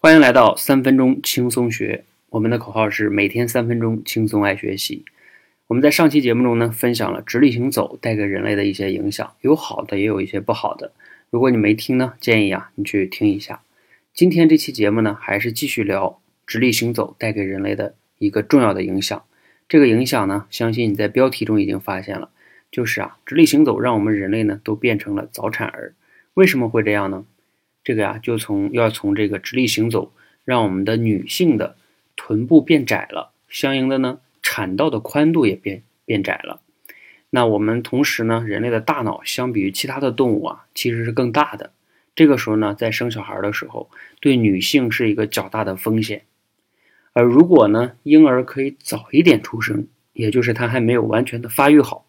欢迎来到三分钟轻松学，我们的口号是每天三分钟轻松爱学习。我们在上期节目中呢，分享了直立行走带给人类的一些影响，有好的，也有一些不好的。如果你没听呢，建议啊你去听一下。今天这期节目呢，还是继续聊直立行走带给人类的一个重要的影响。这个影响呢，相信你在标题中已经发现了，就是啊，直立行走让我们人类呢都变成了早产儿。为什么会这样呢？这个呀，就从要从这个直立行走，让我们的女性的臀部变窄了，相应的呢，产道的宽度也变变窄了。那我们同时呢，人类的大脑相比于其他的动物啊，其实是更大的。这个时候呢，在生小孩的时候，对女性是一个较大的风险。而如果呢，婴儿可以早一点出生，也就是他还没有完全的发育好，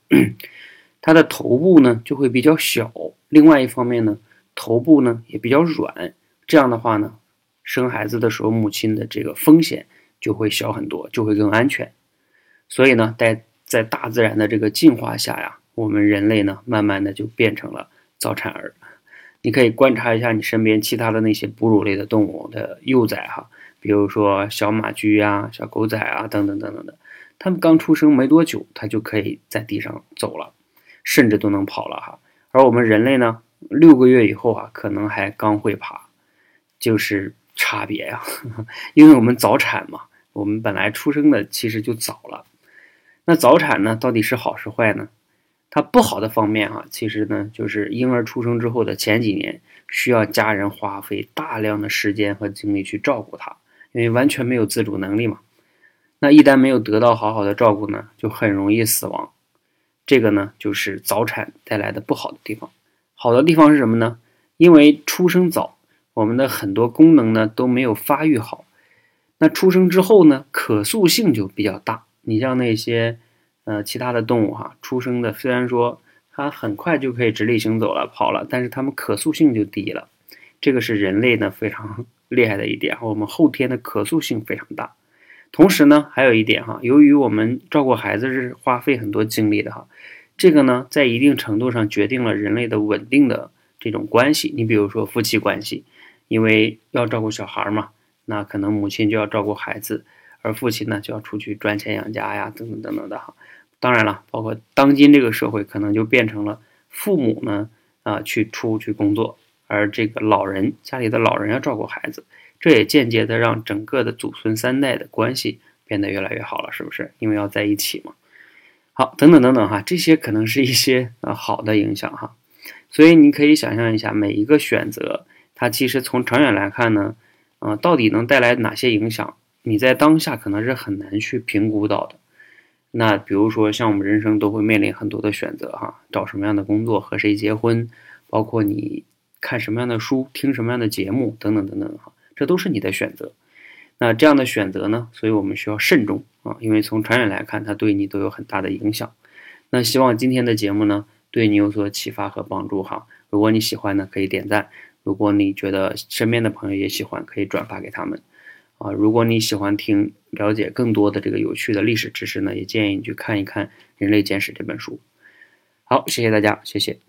他的头部呢就会比较小。另外一方面呢。头部呢也比较软，这样的话呢，生孩子的时候母亲的这个风险就会小很多，就会更安全。所以呢，在在大自然的这个进化下呀，我们人类呢，慢慢的就变成了早产儿。你可以观察一下你身边其他的那些哺乳类的动物的幼崽哈，比如说小马驹呀、小狗仔啊等等等等的，它们刚出生没多久，它就可以在地上走了，甚至都能跑了哈。而我们人类呢？六个月以后啊，可能还刚会爬，就是差别呀。因为我们早产嘛，我们本来出生的其实就早了。那早产呢，到底是好是坏呢？它不好的方面啊，其实呢，就是婴儿出生之后的前几年，需要家人花费大量的时间和精力去照顾他，因为完全没有自主能力嘛。那一旦没有得到好好的照顾呢，就很容易死亡。这个呢，就是早产带来的不好的地方。好的地方是什么呢？因为出生早，我们的很多功能呢都没有发育好。那出生之后呢，可塑性就比较大。你像那些呃其他的动物哈，出生的虽然说它很快就可以直立行走了、跑了，但是它们可塑性就低了。这个是人类呢非常 厉害的一点，我们后天的可塑性非常大。同时呢，还有一点哈，由于我们照顾孩子是花费很多精力的哈。这个呢，在一定程度上决定了人类的稳定的这种关系。你比如说夫妻关系，因为要照顾小孩嘛，那可能母亲就要照顾孩子，而父亲呢就要出去赚钱养家呀，等等等等的哈。当然了，包括当今这个社会，可能就变成了父母呢啊去出去工作，而这个老人家里的老人要照顾孩子，这也间接的让整个的祖孙三代的关系变得越来越好了，是不是？因为要在一起嘛。好，等等等等哈，这些可能是一些呃好的影响哈，所以你可以想象一下，每一个选择，它其实从长远来看呢，呃，到底能带来哪些影响，你在当下可能是很难去评估到的。那比如说，像我们人生都会面临很多的选择哈，找什么样的工作，和谁结婚，包括你看什么样的书，听什么样的节目，等等等等哈，这都是你的选择。那这样的选择呢？所以我们需要慎重啊，因为从长远来看，它对你都有很大的影响。那希望今天的节目呢，对你有所启发和帮助哈。如果你喜欢呢，可以点赞；如果你觉得身边的朋友也喜欢，可以转发给他们啊。如果你喜欢听了解更多的这个有趣的历史知识呢，也建议你去看一看《人类简史》这本书。好，谢谢大家，谢谢。